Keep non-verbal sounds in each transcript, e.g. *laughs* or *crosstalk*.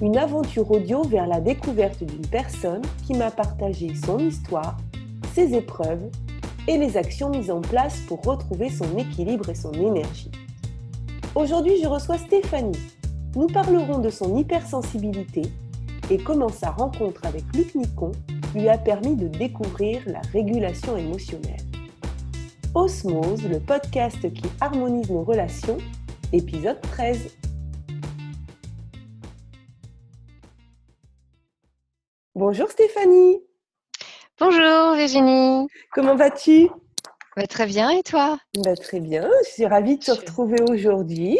une aventure audio vers la découverte d'une personne qui m'a partagé son histoire, ses épreuves et les actions mises en place pour retrouver son équilibre et son énergie. Aujourd'hui, je reçois Stéphanie. Nous parlerons de son hypersensibilité et comment sa rencontre avec Luc Nicon lui a permis de découvrir la régulation émotionnelle. Osmose, le podcast qui harmonise nos relations, épisode 13. Bonjour Stéphanie. Bonjour Virginie. Comment vas-tu? Bah, Très bien et toi? Bah, Très bien, je suis ravie de te retrouver aujourd'hui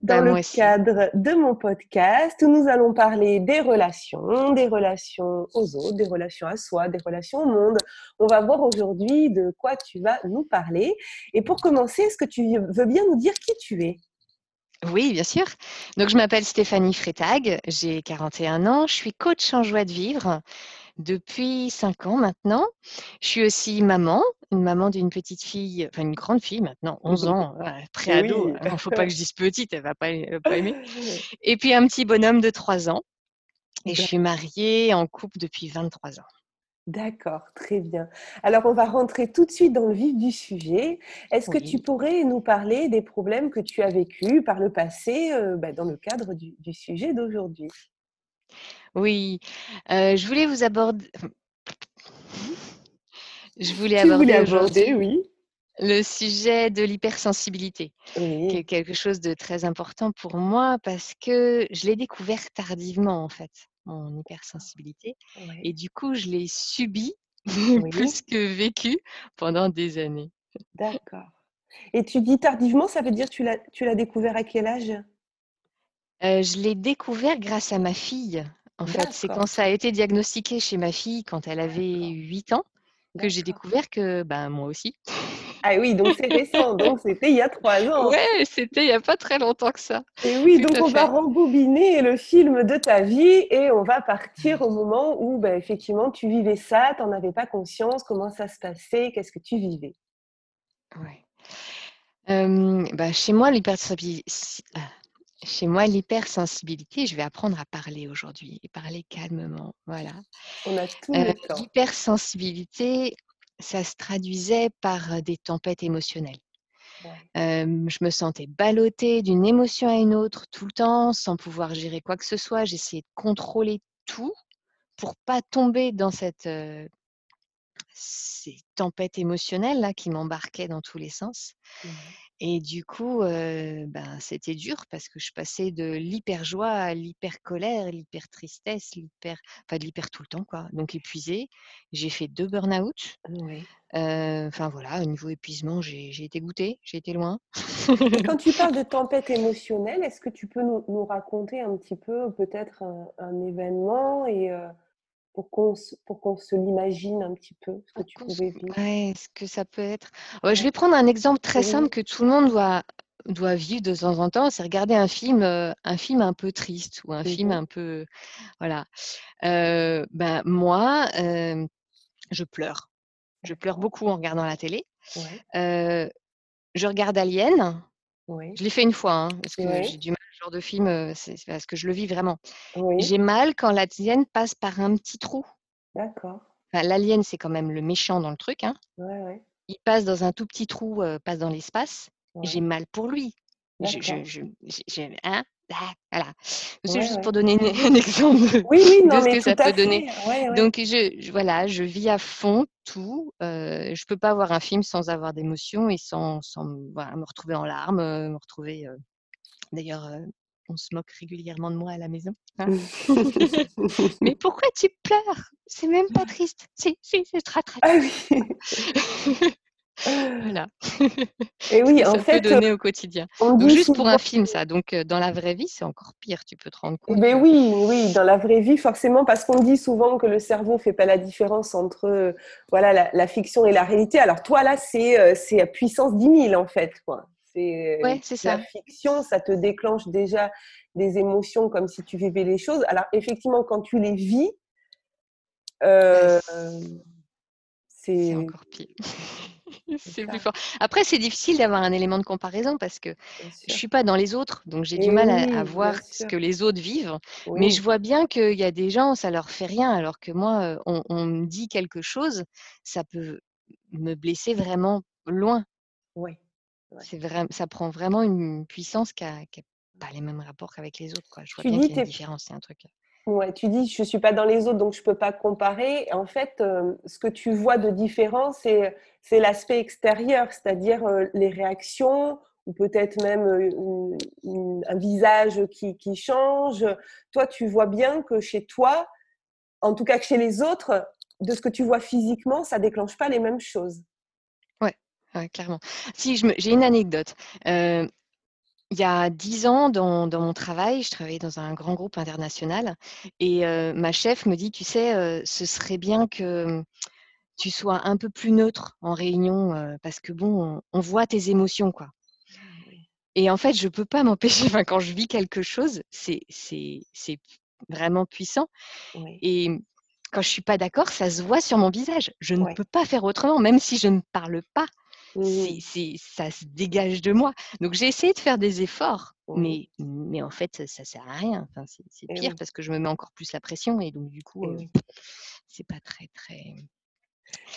dans bah, le cadre de mon podcast où nous allons parler des relations, des relations aux autres, des relations à soi, des relations au monde. On va voir aujourd'hui de quoi tu vas nous parler. Et pour commencer, est-ce que tu veux bien nous dire qui tu es? Oui, bien sûr. Donc, je m'appelle Stéphanie Freitag, j'ai 41 ans, je suis coach en joie de vivre depuis 5 ans maintenant. Je suis aussi maman, une maman d'une petite fille, enfin une grande fille maintenant, 11 ans, pré-ado. Il ne faut pas que je *laughs* dise petite, elle ne va pas, pas aimer. *laughs* Et puis un petit bonhomme de 3 ans. Et je suis mariée en couple depuis 23 ans. D'accord, très bien. Alors, on va rentrer tout de suite dans le vif du sujet. Est-ce que tu pourrais nous parler des problèmes que tu as vécus par le passé euh, bah, dans le cadre du, sujet d'aujourd'hui? Oui, euh, je voulais vous aborder. Je voulais aborder, oui. le sujet de l'hypersensibilité, qui est quelque chose de très important pour moi parce que je l'ai découvert tardivement en fait mon hypersensibilité. Et du coup, je l'ai subi *laughs* plus que vécu pendant des années. D'accord. Et tu dis tardivement, ça veut dire que tu l'as découvert à quel âge? Euh, Je l'ai découvert grâce à ma fille. En fait, c'est quand ça a été diagnostiqué chez ma fille, quand elle avait 8 ans, que j'ai découvert que ben, moi aussi. Ah oui, donc c'est récent, *laughs* donc c'était il y a trois ans. Ouais, c'était il n'y a pas très longtemps que ça. Et oui, donc on va rembobiner le film de ta vie et on va partir au moment où bah, effectivement tu vivais ça, tu n'en avais pas conscience, comment ça se passait, qu'est-ce que tu vivais? Ouais. bah, chez moi, l'hypersensibilité. Ah, chez moi, l'hypersensibilité, je vais apprendre à parler aujourd'hui et parler calmement. Voilà. On a tout le temps. L'hypersensibilité, ça se traduisait par des tempêtes émotionnelles. je me sentais ballottée d'une émotion à une autre tout le temps, sans pouvoir gérer quoi que ce soit. J'essayais de contrôler tout pour pas tomber dans cette, ces tempêtes émotionnelles là qui m'embarquaient dans tous les sens. Et du coup, ben, c'était dur parce que je passais de l'hyper joie à l'hyper colère, l'hyper tristesse, l'hyper, enfin de l'hyper tout le temps quoi. Donc épuisée. J'ai fait deux burn-out. Enfin voilà, au niveau épuisement, j'ai été goûtée, j'ai été loin. Quand tu parles de *laughs* tempête émotionnelle, est-ce que tu peux nous, raconter un petit peu peut-être un, événement et pour qu'on se, pour qu'on se l'imagine un petit peu, ce que tu pouvais vivre. Ouais, ce que ça peut être. je vais prendre un exemple très simple que tout le monde doit, doit vivre de temps en temps, c'est regarder un film, euh, un film un peu triste ou un film un peu, voilà. Euh, ben moi, euh, je pleure. Je pleure beaucoup en regardant la télé. je regarde Alien. Je l'ai fait une fois, hein, parce que j'ai du mal de film, c'est parce que je le vis vraiment. J'ai mal quand la tienne passe par un petit trou. D'accord. L'alien, c'est quand même le méchant dans le truc. Hein. Il passe dans un tout petit trou, passe dans l'espace. J'ai mal pour lui. Je, hein, ah, voilà. C'est juste pour donner un exemple de, ce que ça peut donner. Donc, je, voilà, je vis à fond tout. je ne peux pas voir un film sans avoir d'émotion et sans, sans me retrouver en larmes, me retrouver D'ailleurs, on se moque régulièrement de moi à la maison. Hein. *laughs* Mais *laughs* pourquoi tu pleures? C'est même pas triste. Si, si, c'est très, très ah triste. *laughs* voilà. Et oui, en fait, peut donner au quotidien. juste pour un film, ça. Donc, dans la vraie vie, c'est encore pire. Tu peux te rendre compte. Mais oui, oui, dans la vraie vie, forcément, parce qu'on dit souvent que le cerveau fait pas la différence entre voilà la, fiction et la réalité. Alors toi, là, c'est c'est puissance 10 000 en fait, quoi. C'est ouais, la fiction, ça te déclenche déjà des émotions comme si tu vivais les choses. Alors effectivement, quand tu les vis, euh, c'est encore pire. *laughs* c'est plus fort. Après, c'est difficile d'avoir un élément de comparaison parce que je suis pas dans les autres, donc j'ai du mal à, voir ce que les autres vivent. Mais je vois bien qu'il y a des gens, ça leur fait rien, alors que moi, euh, on, me dit quelque chose, ça peut me blesser vraiment loin. Oui. C'est vrai, ça prend vraiment une puissance qui n'a pas les mêmes rapports qu'avec les autres. Quoi. Je vois bien qu'il y a une différence, c'est un truc. Ouais, tu dis je suis pas dans les autres donc je peux pas comparer. En fait, euh, ce que tu vois de différent, c'est c'est l'aspect extérieur, c'est-à-dire euh, les réactions ou peut-être même euh, un visage qui, qui change. Toi, tu vois bien que chez toi, en tout cas que chez les autres, de ce que tu vois physiquement, ça déclenche pas les mêmes choses. Ouais, clairement. Si j'ai une anecdote il y a dix ans, dans, mon travail, je travaillais dans un grand groupe international et ma chef me dit, tu sais, ce serait bien que tu sois un peu plus neutre en réunion parce que bon, on, voit tes émotions, quoi. Ah et en fait, je ne peux pas *laughs* m'empêcher, quand je vis quelque chose, c'est vraiment puissant. Et quand je ne suis pas d'accord, ça se voit sur mon visage. Je ne peux pas faire autrement, même si je ne parle pas. Mmh. c'est, ça se dégage de moi. Donc j'ai essayé de faire des efforts, mais, mais en fait, ça, ne sert à rien. Enfin, c'est, pire parce que je me mets encore plus la pression et donc du coup, c'est pas très très.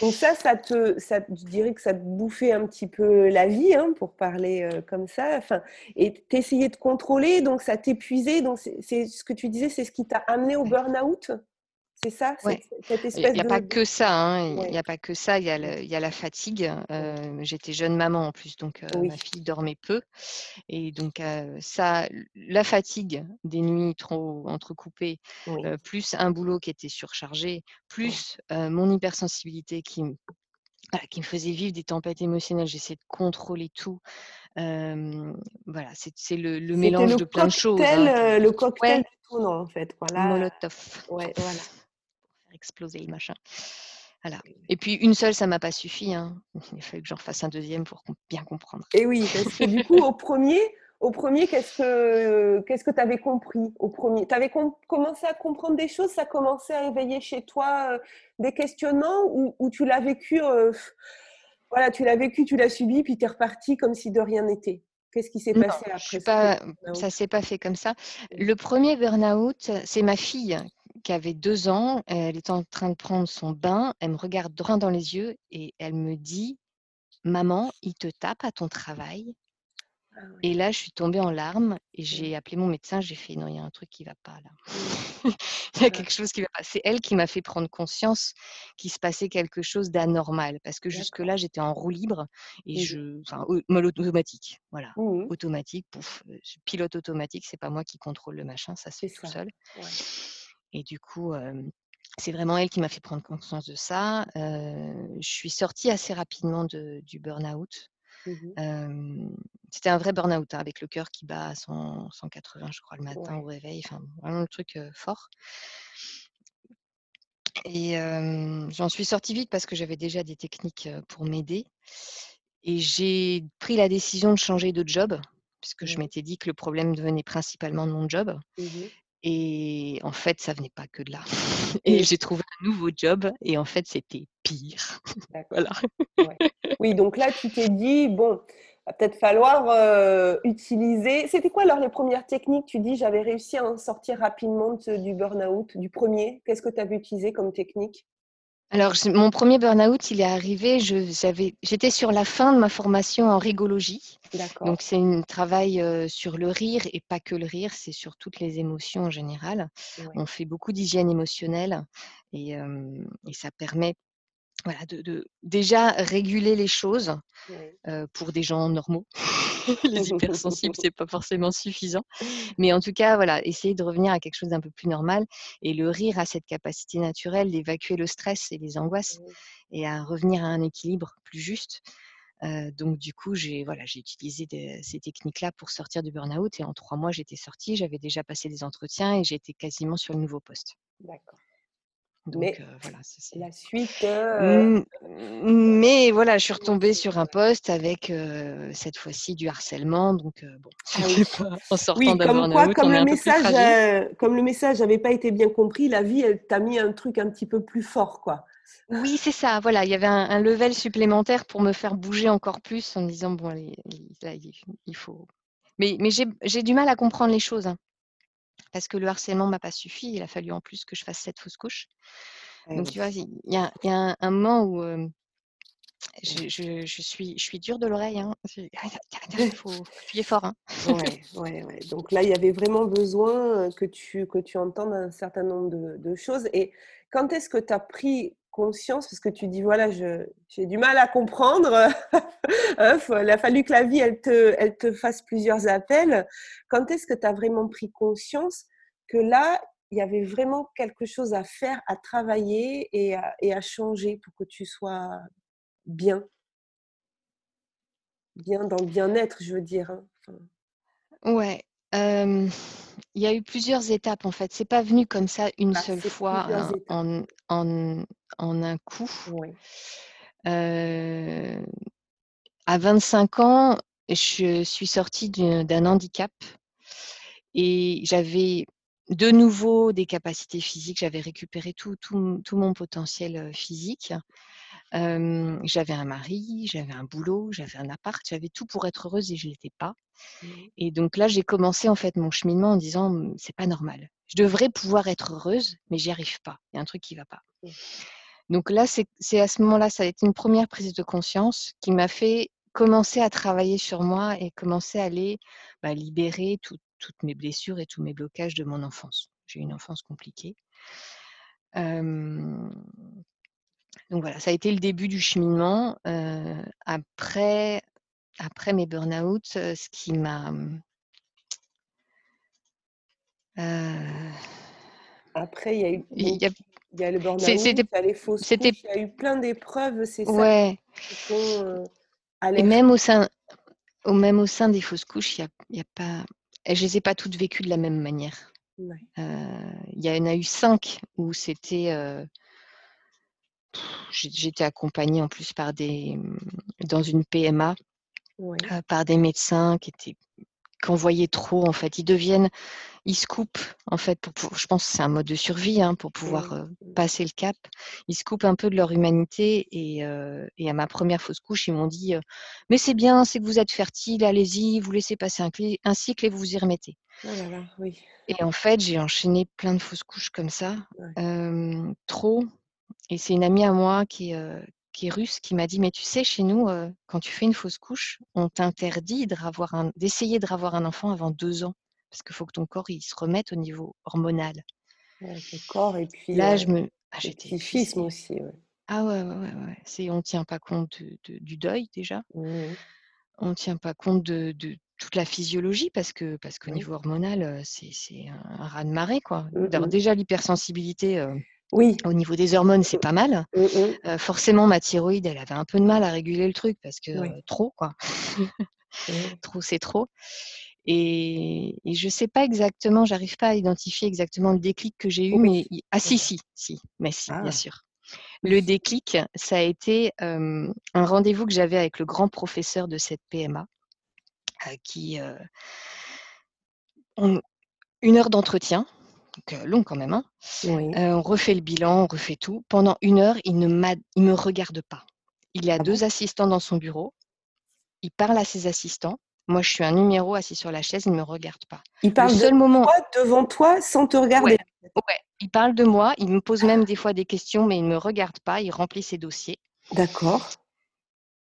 Donc ça, ça te, ça, je dirais que ça te bouffait un petit peu la vie, hein, pour parler comme ça. Enfin, et t'essayais de contrôler, donc ça t'épuisait. Donc c'est, ce que tu disais, c'est ce qui t'a amené au burn-out? C'est ça cette, espèce Il n'y a pas que ça. Hein. Il n'y a pas que ça. Il y a, il y a la fatigue. Euh, j'étais jeune maman en plus, donc euh, ma fille dormait peu. Et donc, euh, ça, la fatigue des nuits trop entrecoupées, plus un boulot qui était surchargé, plus mon hypersensibilité qui, qui me faisait vivre des tempêtes émotionnelles. J'essayais de contrôler tout. voilà, c'est le, le mélange de plein de choses. Hein. Le cocktail tout, non, en fait. Voilà. Molotov. Ouais, voilà exploser le machin. Voilà. Et puis une seule, ça m'a pas suffi. Hein. *laughs* Il fallait que j'en fasse un deuxième pour bien comprendre. Et oui, parce que du coup, au premier, au premier, qu'est-ce que qu'est-ce que tu avais compris au premier? Tu avais commencé à comprendre des choses, ça commençait à éveiller chez toi euh, des questionnements ou, tu l'as vécu euh, voilà, tu l'as vécu, tu l'as subi, puis tu es reparti comme si de rien n'était? Qu'est-ce qui s'est passé après pas, Ça s'est pas fait comme ça. Le premier burn-out, c'est ma fille qui avait deux ans, elle est en train de prendre son bain, elle me regarde droit dans les yeux et elle me dit Maman, il te tape à ton travail? Ah et là, je suis tombée en larmes et j'ai appelé mon médecin. J'ai fait non, il y a un truc qui va pas là. *laughs* il y a quelque chose qui va pas. C'est elle qui m'a fait prendre conscience qu'il se passait quelque chose d'anormal parce que jusque-là, j'étais en roue libre et je, enfin, automatique, voilà, mmh automatique. Pouf, pilote automatique, c'est pas moi qui contrôle le machin, ça se fait tout seul. Et du coup, c'est vraiment elle qui m'a fait prendre conscience de ça. je suis sortie assez rapidement du burn-out. Mmh c'était un vrai burn-out hein, avec le cœur qui bat à 180, je crois, le matin au réveil. Enfin, vraiment le truc fort. Et j'en suis sortie vite parce que j'avais déjà des techniques pour m'aider. Et j'ai pris la décision de changer de job, puisque je m'étais dit que le problème devenait principalement de mon job. Mmh et en fait, ça venait pas que de là. *laughs* Et j'ai trouvé un nouveau job et en fait, c'était pire. *laughs* voilà. Oui, donc là, tu t'es dit, bon, va peut-être falloir euh, utiliser. C'était quoi alors les premières techniques? Tu dis, j'avais réussi à en sortir rapidement du burn-out, du premier. Qu'est-ce que tu avais utilisé comme technique? Alors, mon premier burn-out, il est arrivé, j'étais sur la fin de ma formation en rigologie. Donc, c'est un travail sur le rire et pas que le rire, c'est sur toutes les émotions en général. On fait beaucoup d'hygiène émotionnelle et, et, ça permet voilà, de, déjà réguler les choses pour des gens normaux. *laughs* *laughs* les hypersensibles, c'est pas forcément suffisant. Mais en tout cas, voilà, essayer de revenir à quelque chose d'un peu plus normal. Et le rire a cette capacité naturelle d'évacuer le stress et les angoisses et à revenir à un équilibre plus juste. donc du coup, j'ai voilà, j'ai utilisé ces techniques-là pour sortir du burn-out et en trois mois, j'étais sortie, j'avais déjà passé des entretiens et j'étais quasiment sur le nouveau poste. D'accord. Donc mais voilà, la suite. Mmh, mais voilà, je suis retombée sur un poste avec cette fois-ci du harcèlement. Donc bon, *laughs* ah pas en sortant oui, comme quoi, comme le message, comme le message n'avait pas été bien compris, la vie, elle t'a mis un truc un petit peu plus fort, quoi. Oui, c'est ça. Voilà, il y avait un, level supplémentaire pour me faire bouger encore plus en me disant bon, il faut. Mais, mais j'ai du mal à comprendre les choses. Hein parce que le harcèlement m'a pas suffi. Il a fallu en plus que je fasse cette fausse couche. Donc, tu vois, il y a, un, moment où je, suis, je suis dure de l'oreille. Hein. Il faut appuyer fort. Hein. ouais, ouais, Donc là, il y avait vraiment besoin que tu, que tu entendes un certain nombre de, choses. Et quand est-ce que tu as pris conscience Parce que tu dis, voilà, j'ai du mal à comprendre. *laughs* il a fallu que la vie, elle te, elle te fasse plusieurs appels. Quand est-ce que tu as vraiment pris conscience que là, il y avait vraiment quelque chose à faire, à travailler et à, et à changer pour que tu sois bien? Bien dans le bien-être, je veux dire. Hein. Ouais. Il y a eu plusieurs étapes en fait. C'est pas venu comme ça une bah, seule fois en, en, en, un coup. Oui. à 25 ans, je suis sortie d'un handicap et j'avais de nouveau des capacités physiques. J'avais récupéré tout, tout, tout, mon potentiel physique. J'avais un mari, j'avais un boulot, j'avais un appart, j'avais tout pour être heureuse et je l'étais pas. Mmh. Et donc là, j'ai commencé en fait mon cheminement en disant «Mmh, c'est pas normal. Je devrais pouvoir être heureuse, mais j'y arrive pas. Il y a un truc qui va pas. Mmh. Donc là, c'est à ce moment-là, ça a été une première prise de conscience qui m'a fait commencer à travailler sur moi et commencer à aller bah, libérer tout, toutes mes blessures et tous mes blocages de mon enfance. J'ai eu une enfance compliquée. Donc voilà, ça a été le début du cheminement. après, après mes burn-out, ce qui m'a... Après, il y a eu... Il y a, le burn-out, il y a les fausses couches, il y a eu plein d'épreuves, c'est ça ouais. et même au sein, au, même au sein des fausses couches, il n'y a, a, pas je ne les ai pas toutes vécues de la même manière. Euh, il y en a eu cinq où c'était. J'étais accompagnée en plus par des, dans une PMA euh, par des médecins qui étaient qu'on voyait trop en fait. Ils deviennent, ils se coupent en fait. Pour, je pense que c'est un mode de survie hein, pour pouvoir euh, passer le cap. Ils se coupent un peu de leur humanité et, euh, et à ma première fausse couche, ils m'ont dit mais c'est bien, c'est que vous êtes fertile, allez-y, vous laissez passer un, un, cycle et vous vous y remettez. Oh là là, oui. Et en fait, j'ai enchaîné plein de fausses couches comme ça, trop. Et c'est une amie à moi qui, qui est russe, qui m'a dit Mais tu sais, chez nous, euh, quand tu fais une fausse couche, on t'interdit d'essayer de ravoir un enfant avant deux ans. Parce qu'il faut que ton corps il se remette au niveau hormonal. le corps, et puis. Là, je me. Ah, j'étais aussi. Ah ouais, ouais, ouais. ouais. C'est, on ne tient pas compte du deuil déjà. Mmh on ne tient pas compte de, toute la physiologie parce que parce qu'au niveau hormonal, euh, c'est, un, raz de marée. Quoi. Mmh déjà, l'hypersensibilité. Euh, oui. Au niveau des hormones, c'est pas mal. Mmh, mmh. forcément, ma thyroïde, elle avait un peu de mal à réguler le truc parce que trop, quoi. *laughs* Trop, c'est trop. Et, je sais pas exactement, j'arrive pas à identifier exactement le déclic que j'ai eu, mais ah si, si, si, mais si, bien ah. sûr. Le déclic, ça a été un rendez-vous que j'avais avec le grand professeur de cette PMA, qui une heure d'entretien donc long quand même. Hein. on refait le bilan, on refait tout. Pendant une heure, il ne me regarde pas. Il a ah deux assistants dans son bureau. Il parle à ses assistants. Moi, je suis un numéro assis sur la chaise, il ne me regarde pas. Il parle seul de moment... toi, devant toi sans te regarder. Ouais, il parle de moi. Il me pose même des fois des questions, mais il ne me regarde pas. Il remplit ses dossiers. D'accord.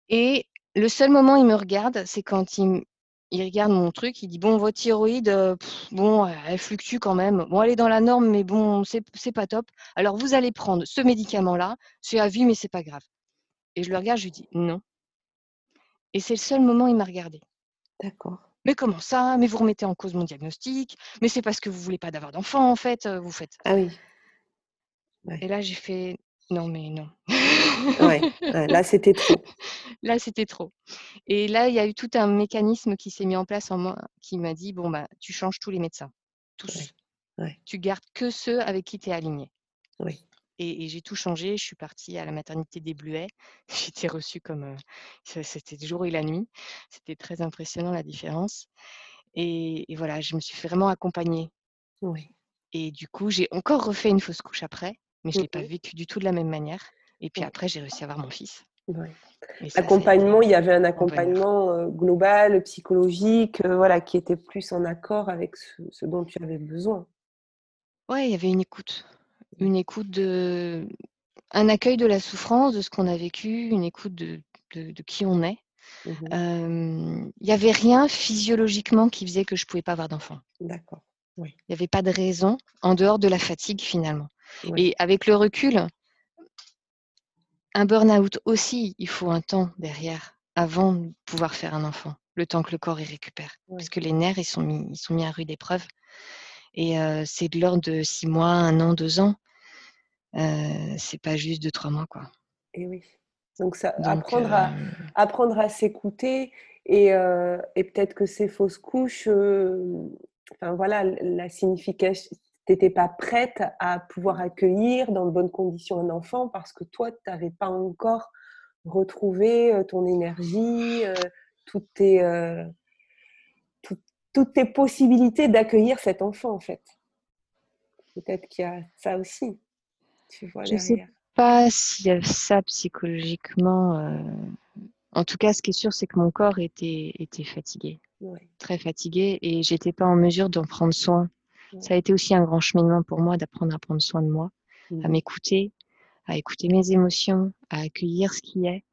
Et le seul moment où il me regarde, c'est quand il, il regarde mon truc, il dit bon, votre thyroïde, euh, bon, elle fluctue quand même. Bon, elle est dans la norme, mais bon, c'est pas top. Alors vous allez prendre ce médicament-là, c'est à vie, mais c'est pas grave. Et je le regarde, je lui dis non. Et c'est le seul moment où il m'a regardé. D'accord. Mais comment ça? Mais vous remettez en cause mon diagnostic Mais c'est parce que vous voulez pas d'avoir d'enfant, en fait, euh, vous faites. Ah oui. Et là, j'ai fait non, mais non. ouais, là, c'était trop. *laughs* là, c'était trop. Et là, il y a eu tout un mécanisme qui s'est mis en place en moi, qui m'a dit bon bah, tu changes tous les médecins, tous. Tu gardes que ceux avec qui tu es aligné. Oui. Et, j'ai tout changé. Je suis partie à la maternité des Bluets. *laughs* J'étais reçue comme. c'était le jour et la nuit. C'était très impressionnant la différence. Et, voilà, je me suis vraiment accompagner. Oui. Et du coup, j'ai encore refait une fausse couche après, mais je ne l'ai pas vécu du tout de la même manière. Et puis après, j'ai réussi à avoir mon fils. Ouais. Accompagnement, il y avait un accompagnement global, psychologique, voilà, qui était plus en accord avec ce, dont tu avais besoin. Ouais, il y avait une écoute une écoute de un accueil de la souffrance, de ce qu'on a vécu, une écoute de, de, qui on est. Mmh il n'y avait rien physiologiquement qui faisait que je ne pouvais pas avoir d'enfant. D'accord. Oui. Il n'y avait pas de raison en dehors de la fatigue finalement. Et avec le recul, un burn-out aussi, il faut un temps derrière avant de pouvoir faire un enfant, le temps que le corps y récupère. Parce que les nerfs, ils sont mis, ils sont mis à rude épreuve. Et c'est de l'ordre de six mois, un an, deux ans. Euh, c'est pas juste de trois mois, quoi. Et oui. Donc, ça, apprendre, à, euh, apprendre à s'écouter et, euh, et peut-être que ces fausses couches, enfin voilà, la signification, t'étais pas prête à pouvoir accueillir dans de bonnes conditions un enfant parce que toi, tu n'avais pas encore retrouvé ton énergie, toutes, tes, toutes tes possibilités d'accueillir cet enfant, en fait. Peut-être qu'il y a ça aussi. Je ne sais pas s'il y a ça psychologiquement. Euh, en tout cas, ce qui est sûr, c'est que mon corps était, était fatigué, très fatigué, et j'étais pas en mesure d'en prendre soin. Ça a été aussi un grand cheminement pour moi d'apprendre à prendre soin de moi, à mmh. m'écouter, à écouter mes émotions, à accueillir ce qui est.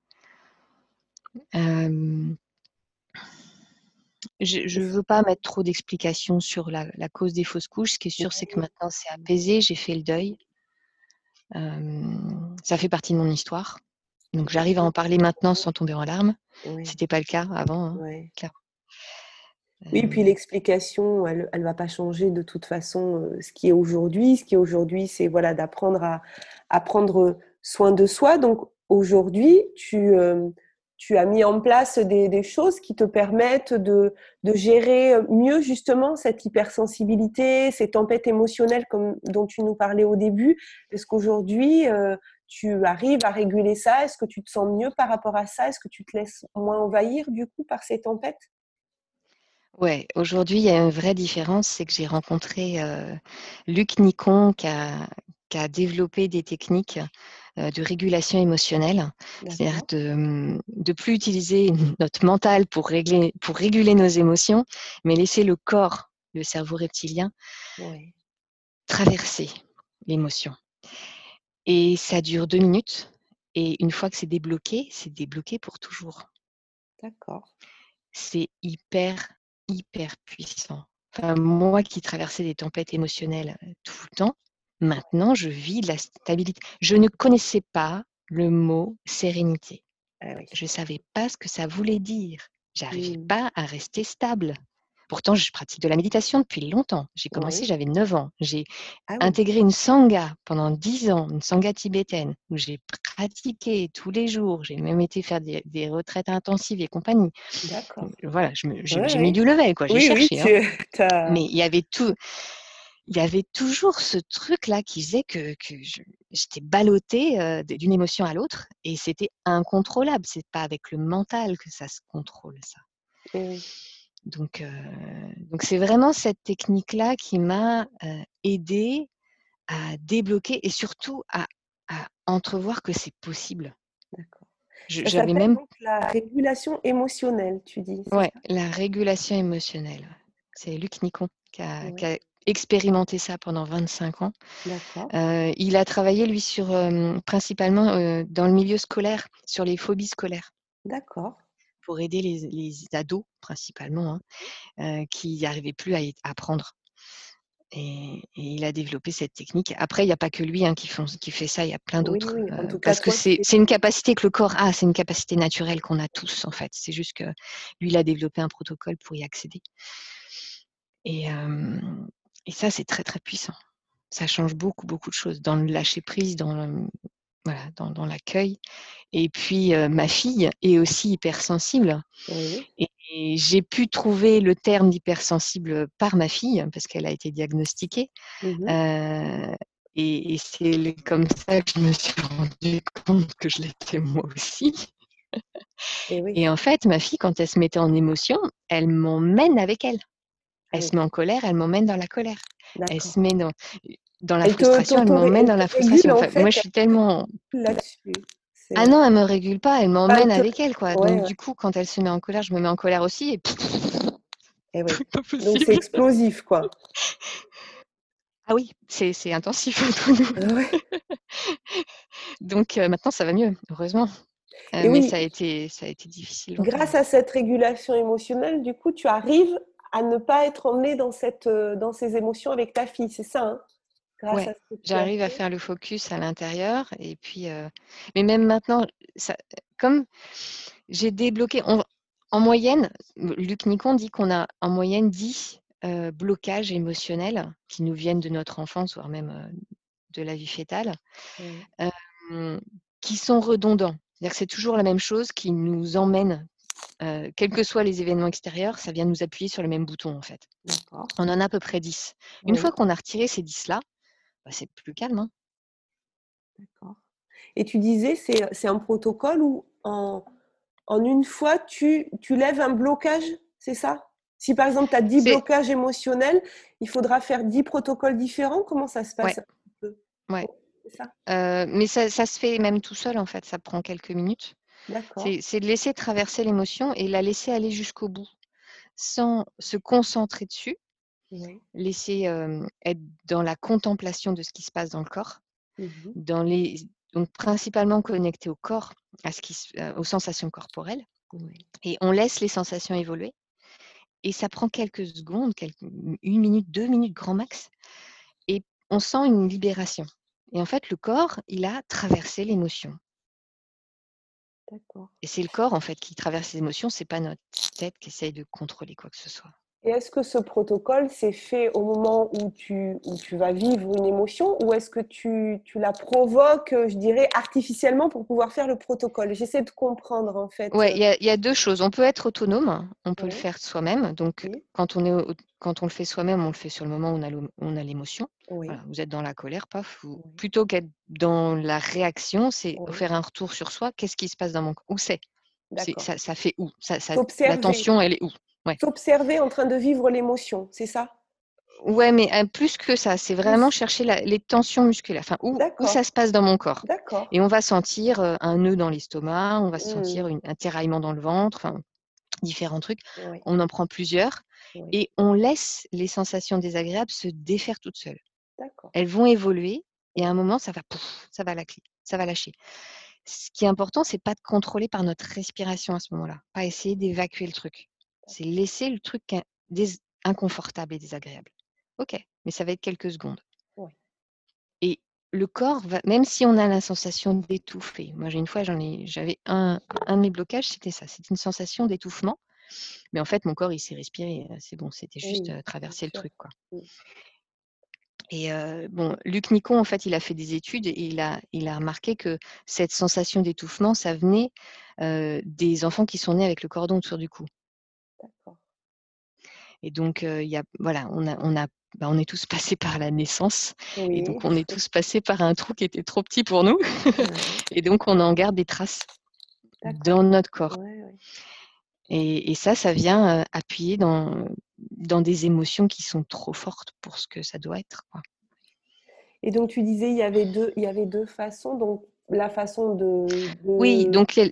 Euh, je ne veux pas mettre trop d'explications sur la, la, cause des fausses couches. Ce qui est sûr, c'est que maintenant c'est apaisé, j'ai fait le deuil ça fait partie de mon histoire. Donc j'arrive à en parler maintenant sans tomber en larmes. Ce C'était pas le cas avant, hein, Oui, puis l'explication, elle ne va pas changer de toute façon ce qui est aujourd'hui. Ce qui est aujourd'hui, c'est voilà, d'apprendre à, à, prendre soin de soi. Donc aujourd'hui, tu, tu as mis en place des, choses qui te permettent de, gérer mieux justement cette hypersensibilité, ces tempêtes émotionnelles comme dont tu nous parlais au début. Est-ce qu'aujourd'hui, euh, tu arrives à réguler ça? Est-ce que tu te sens mieux par rapport à ça? Est-ce que tu te laisses moins envahir du coup par ces tempêtes? Ouais, aujourd'hui, il y a une vraie différence, c'est que j'ai rencontré euh, Luc Nicon qui a, qui a développé des techniques euh, de régulation émotionnelle, c'est-à-dire de ne plus utiliser *laughs* notre mental pour, régler, pour réguler nos émotions, mais laisser le corps, le cerveau reptilien, traverser l'émotion. Et ça dure deux minutes. Et une fois que c'est débloqué, c'est débloqué pour toujours. D'accord. C'est hyper, hyper puissant. Enfin, moi qui traversais des tempêtes émotionnelles euh, tout le temps, Maintenant, je vis la stabilité. Je ne connaissais pas le mot sérénité. Ah je ne savais pas ce que ça voulait dire. J'arrivais mmh. pas à rester stable. Pourtant, je pratique de la méditation depuis longtemps. J'ai commencé, j'avais 9 ans. J'ai ah intégré une sangha pendant 10 ans, une sangha tibétaine, où j'ai pratiqué tous les jours. J'ai même été faire des, retraites intensives et compagnie. D'accord. Voilà, j'ai mis du level, quoi. J'ai cherché. Hein. Mais il y avait tout il y avait toujours ce truc-là qui faisait que, j'étais ballottée d'une émotion à l'autre et c'était incontrôlable. C'est pas avec le mental que ça se contrôle, ça. Donc, donc c'est vraiment cette technique-là qui m'a aidée à débloquer et surtout à, entrevoir que c'est possible. D'accord. J'avais même la régulation émotionnelle, tu dis. Ouais, la régulation émotionnelle. C'est Luc Nicon qui a, expérimenté ça pendant 25 ans. Euh, il a travaillé, lui, sur, euh, principalement euh, dans le milieu scolaire, sur les phobies scolaires. D'accord. Pour aider les, ados, principalement, hein, qui n'arrivaient plus à apprendre. Et, il a développé cette technique. Après, il n'y a pas que lui hein, qui, font, qui, fait ça, il y a plein d'autres. parce que c'est une capacité que le corps a, c'est une capacité naturelle qu'on a tous, en fait. C'est juste que lui, il a développé un protocole pour y accéder. Et, et ça, c'est très, très puissant. Ça change beaucoup, beaucoup de choses dans le lâcher prise, dans voilà, dans, l'accueil. Et puis, ma fille est aussi hypersensible. Et, j'ai pu trouver le terme d'hypersensible par ma fille, parce qu'elle a été diagnostiquée. Mmh et, c'est comme ça que je me suis rendu compte que je l'étais moi aussi. Et, en fait, ma fille, quand elle se mettait en émotion, elle m'emmène avec elle. Elle se met en colère, elle m'emmène dans la colère. Elle se met dans, dans la frustration, elle m'emmène dans la frustration. moi, je suis tellement. Ah non, elle me régule pas, elle bah, m'emmène avec elle, quoi. Donc, du coup, quand elle se met en colère, je me mets en colère aussi. Et, et eh *laughs* Donc, c'est explosif, quoi. Ah oui, c'est intensif entre nous. *laughs* Donc, euh, maintenant, ça va mieux, heureusement. Euh, mais ça a, été, ça a été difficile. Grâce à cette régulation émotionnelle, du coup, tu arrives à ne pas être emmené dans, cette, euh, dans ces émotions avec ta fille, c'est ça hein? Ouais, j'arrive à faire le focus à l'intérieur. Et puis, mais même maintenant, ça, comme j'ai débloqué, en moyenne, Luc Nicon dit qu'on a en moyenne 10 blocages émotionnels qui nous viennent de notre enfance, voire même de la vie fétale, qui sont redondants. C'est-à-dire que c'est toujours la même chose qui nous emmène, quels que soient les événements extérieurs, ça vient nous appuyer sur le même bouton en fait. On en a à peu près 10. Une fois qu'on a retiré ces 10-là, bah, c'est plus calme. Hein. D'accord. Et tu disais, c'est un protocole où en, en une fois, tu, tu lèves un blocage, c'est ça? Si par exemple, tu as 10 blocages émotionnels, il faudra faire 10 protocoles différents? Comment ça se passe? Ouais. Euh, mais ça, ça, se fait même tout seul, en fait. Ça prend quelques minutes. C'est de laisser traverser l'émotion et la laisser aller jusqu'au bout sans se concentrer dessus laisser être dans la contemplation de ce qui se passe dans le corps, mmh dans les, donc principalement connecté au corps, à ce qui, aux sensations corporelles. Et on laisse les sensations évoluer. Et ça prend quelques secondes, quelques, une minute, deux minutes grand max. Et on sent une libération. Et en fait, le corps, il a traversé l'émotion. Et c'est le corps, en fait, qui traverse les émotions. C'est pas notre tête qui essaye de contrôler quoi que ce soit. Et est-ce que ce protocole s'est fait au moment où tu, où tu vas vivre une émotion ou est-ce que tu, tu, la provoques, je dirais, artificiellement pour pouvoir faire le protocole? J'essaie de comprendre en fait. Oui, il y, a deux choses. On peut être autonome, on peut le faire soi-même. Donc, quand, on est, quand on le fait soi-même, on le fait sur le moment où on a l'émotion. vous êtes dans la colère, paf. Plutôt qu'être dans la réaction, c'est faire un retour sur soi. Qu'est-ce qui se passe dans mon corps Où c'est? Ça, ça, fait où? Ça, ça, La tension, elle est où? Ouais. T'observer en train de vivre l'émotion, c'est ça? Ouais, mais plus que ça, c'est vraiment chercher les tensions musculaires, enfin, où, où, ça se passe dans mon corps. Et on va sentir un nœud dans l'estomac, on va sentir mmh. un tiraillement dans le ventre, différents trucs. On en prend plusieurs et on laisse les sensations désagréables se défaire toutes seules. Elles vont évoluer et à un moment, ça va, pouf, ça va, ça va lâcher. Ce qui est important, c'est pas de contrôler par notre respiration à ce moment-là, pas essayer d'évacuer le truc. C'est laisser le truc inconfortable et désagréable. Ok, mais ça va être quelques secondes. Et le corps, va, même si on a la sensation d'étouffer, moi j'ai une fois, j'en ai, j'avais un, un de mes blocages, c'était ça, c'était une sensation d'étouffement. Mais en fait, mon corps, il s'est respiré. C'est bon, c'était juste traverser le truc. Quoi. Et bon, Luc Nicon, en fait, il a fait des études et il a, il a remarqué que cette sensation d'étouffement, ça venait des enfants qui sont nés avec le cordon autour du cou. Et donc, y a, voilà, on a, on a bah, on est tous *laughs* passés par la naissance. Et donc, on est tous passés par un trou qui était trop petit pour nous. *laughs* et donc, on en garde des traces dans notre corps. Et, ça, ça vient appuyer dans, dans des émotions qui sont trop fortes pour ce que ça doit être. Et donc, tu disais, il y avait deux, il y avait deux façons. Donc, la façon de. Oui, donc, il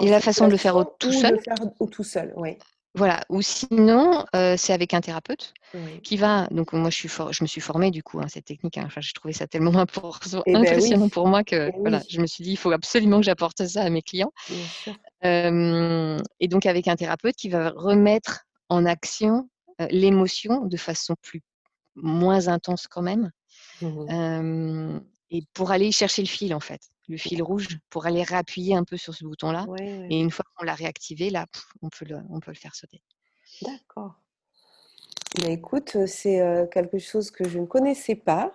y a la façon de le faire tout seul. Le faire tout seul, oui. Voilà, ou sinon, c'est avec un thérapeute qui va. Donc, moi, je, suis je me suis formée du coup à hein, cette technique. Hein. Enfin, j'ai trouvé ça tellement *laughs* eh ben impressionnant pour moi que eh voilà, je me suis dit, il faut absolument que j'apporte ça à mes clients. et donc, avec un thérapeute qui va remettre en action l'émotion de façon plus moins intense quand même. Mmh et pour aller chercher le fil, en fait le fil rouge pour aller réappuyer un peu sur ce bouton-là. Et une fois qu'on l'a réactivé, là, on, peut le, on peut le faire sauter. D'accord. Bah, écoute, c'est quelque chose que je ne connaissais pas.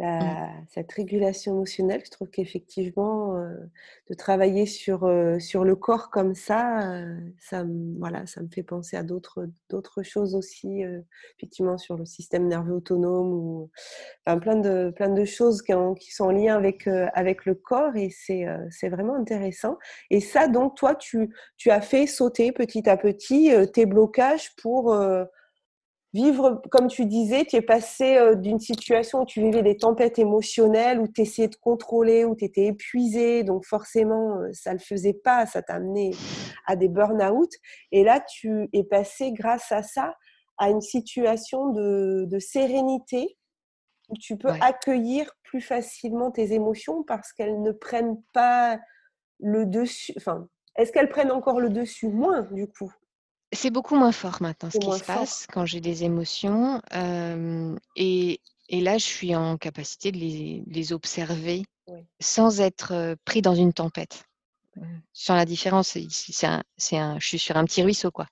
Mmh. cette régulation émotionnelle, je trouve qu'effectivement, euh, de travailler sur, euh, sur le corps comme ça, euh, ça, me, voilà, ça me fait penser à d'autres, choses aussi, effectivement, sur le système nerveux autonome, ou enfin, plein, de, plein de choses qui, sont en lien avec, avec le corps, et c'est, c'est vraiment intéressant. Et ça, donc, toi, tu, tu as fait sauter petit à petit tes blocages pour vivre, comme tu disais, tu es passé euh, d'une situation où tu vivais des tempêtes émotionnelles, où tu essayais de contrôler, où tu étais épuisé, donc forcément, euh, ça ne le faisait pas, ça t'a amené à des burn-out. Et là, tu es passé, grâce à ça, à une situation de, sérénité, où tu peux accueillir plus facilement tes émotions parce qu'elles ne prennent pas le dessus. Enfin, est-ce qu'elles prennent encore le dessus? Moins, du coup. C'est beaucoup moins fort maintenant ce qui se passe quand j'ai des émotions. et, là, je suis en capacité de les, observer sans être pris dans une tempête. Sans la différence, c'est un, je suis sur un petit ruisseau, quoi.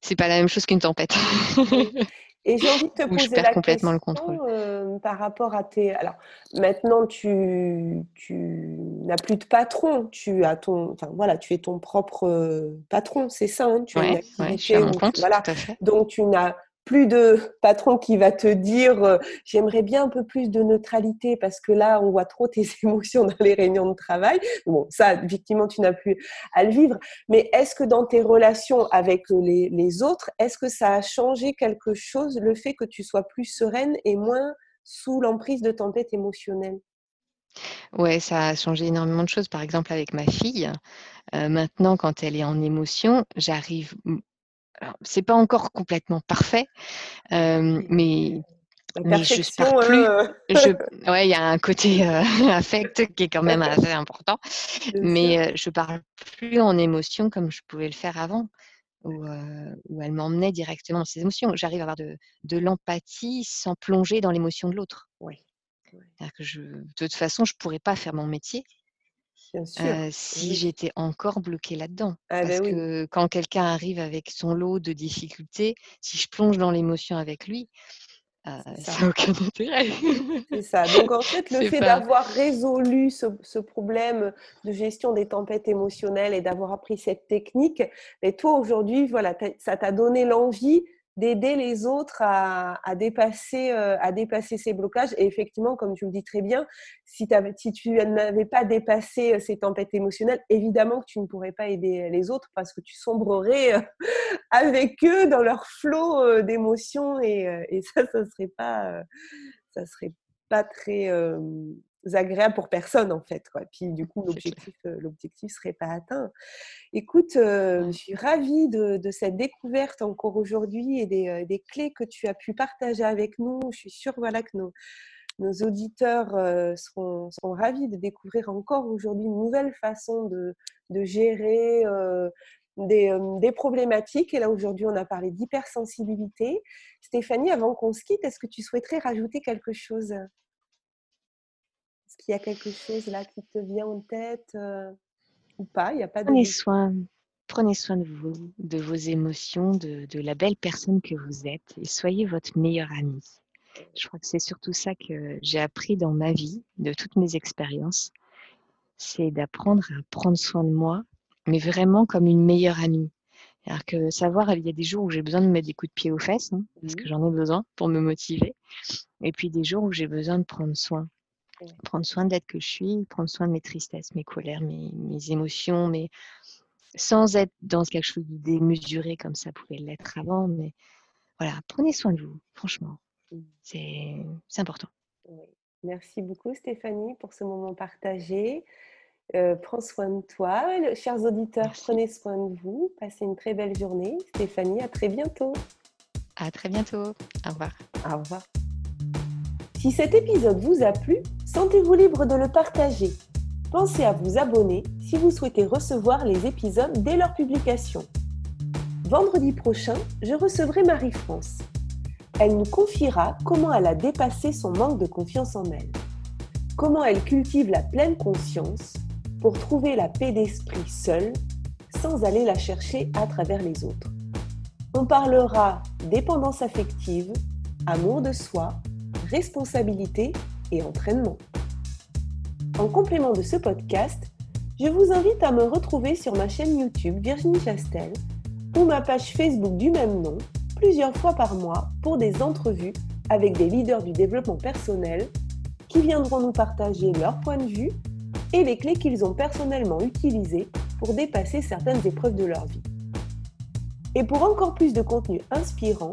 C'est pas la même chose qu'une tempête. *laughs* Et j'ai envie de te poser la complètement question, le contrôle. Euh, par rapport à tes. Alors, maintenant, tu, tu n'as plus de patron. Tu as ton. Enfin, voilà, tu es ton propre euh, patron, c'est ça. Hein, tu as je suis à mon compte. Voilà. Tout à fait. Donc, tu n'as plus de patron qui va te dire euh, j'aimerais bien un peu plus de neutralité parce que là on voit trop tes *laughs* émotions dans les réunions de travail. Bon, ça effectivement tu n'as plus à le vivre. Mais est-ce que dans tes relations avec les, les autres, est-ce que ça a changé quelque chose le fait que tu sois plus sereine et moins sous l'emprise de tempêtes émotionnelles? Ouais, ça a changé énormément de choses. Par exemple, avec ma fille, euh, maintenant, quand elle est en émotion, j'arrive c'est pas encore complètement parfait, mais mais je pars plus. Euh. *laughs* ouais, il y a un côté euh, *laughs* affect qui est quand même assez important. Mais je parle plus en émotion comme je pouvais le faire avant, où, elle m'emmenait directement dans ses émotions. J'arrive à avoir de, de l'empathie sans plonger dans l'émotion de l'autre. Oui. Que je, de toute façon, je pourrais pas faire mon métier si j'étais encore bloquée là-dedans. Ah, Parce bah que quand quelqu'un arrive avec son lot de difficultés, si je plonge dans l'émotion avec lui, ça n'a *laughs* aucun intérêt. C'est ça. Donc en fait, *laughs* le fait d'avoir résolu ce, problème de gestion des tempêtes émotionnelles et d'avoir appris cette technique, mais toi aujourd'hui, voilà, ça t'a donné l'envie d'aider les autres à, dépasser, euh, à dépasser ces blocages. Et effectivement, comme tu le dis très bien, si, tu n'avais pas dépassé euh, ces tempêtes émotionnelles, évidemment que tu ne pourrais pas aider les autres parce que tu sombrerais euh, *laughs* avec eux dans leur flot d'émotions et, et, ça, ça serait pas, serait pas très agréable pour personne en fait. Quoi. Puis du coup, l'objectif euh, l'objectif serait pas atteint. Écoute, euh, je suis ravie de, cette découverte encore aujourd'hui et des, euh, des, clés que tu as pu partager avec nous. Je suis sûre voilà, que nos, nos auditeurs seront, seront, ravis de découvrir encore aujourd'hui une nouvelle façon de, de gérer des, des, problématiques. Et là, aujourd'hui, on a parlé d'hypersensibilité. Stéphanie, avant qu'on se quitte, est-ce que tu souhaiterais rajouter quelque chose? Est-ce qu'il y a quelque chose là qui te vient en tête euh, ou pas? Il y a pas de... Prenez soin, prenez soin de vous, de vos émotions, de, la belle personne que vous êtes et soyez votre meilleur ami. Je crois que c'est surtout ça que j'ai appris dans ma vie, de toutes mes expériences, c'est d'apprendre à prendre soin de moi, mais vraiment comme une meilleure amie. Alors que savoir, il y a des jours où j'ai besoin de mettre des coups de pied aux fesses, hein, parce mmh que j'en ai besoin pour me motiver, et puis des jours où j'ai besoin de prendre soin prendre soin d'être que je suis, prendre soin de mes tristesses, mes colères, mes, émotions, mais sans être dans quelque chose de démesuré comme ça pouvait l'être avant. Mais voilà, prenez soin de vous, franchement. Mmh. C'est important. Merci beaucoup Stéphanie pour ce moment partagé. Euh, prends soin de toi. Chers auditeurs, prenez soin de vous. Passez une très belle journée. Stéphanie, à très bientôt. À très bientôt. Au revoir. Au revoir. Si cet épisode vous a plu, sentez-vous libre de le partager. Pensez à vous abonner si vous souhaitez recevoir les épisodes dès leur publication. Vendredi prochain, je recevrai Marie-France. Elle nous confiera comment elle a dépassé son manque de confiance en elle. Comment elle cultive la pleine conscience pour trouver la paix d'esprit seule sans aller la chercher à travers les autres. On parlera dépendance affective, amour de soi, responsabilité et entraînement. En complément de ce podcast, je vous invite à me retrouver sur ma chaîne YouTube Virginie Chastel ou ma page Facebook du même nom plusieurs fois par mois pour des entrevues avec des leaders du développement personnel qui viendront nous partager leur point de vue et les clés qu'ils ont personnellement utilisées pour dépasser certaines épreuves de leur vie. Et pour encore plus de contenu inspirant,